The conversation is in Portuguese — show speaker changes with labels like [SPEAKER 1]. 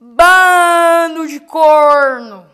[SPEAKER 1] Bando de corno!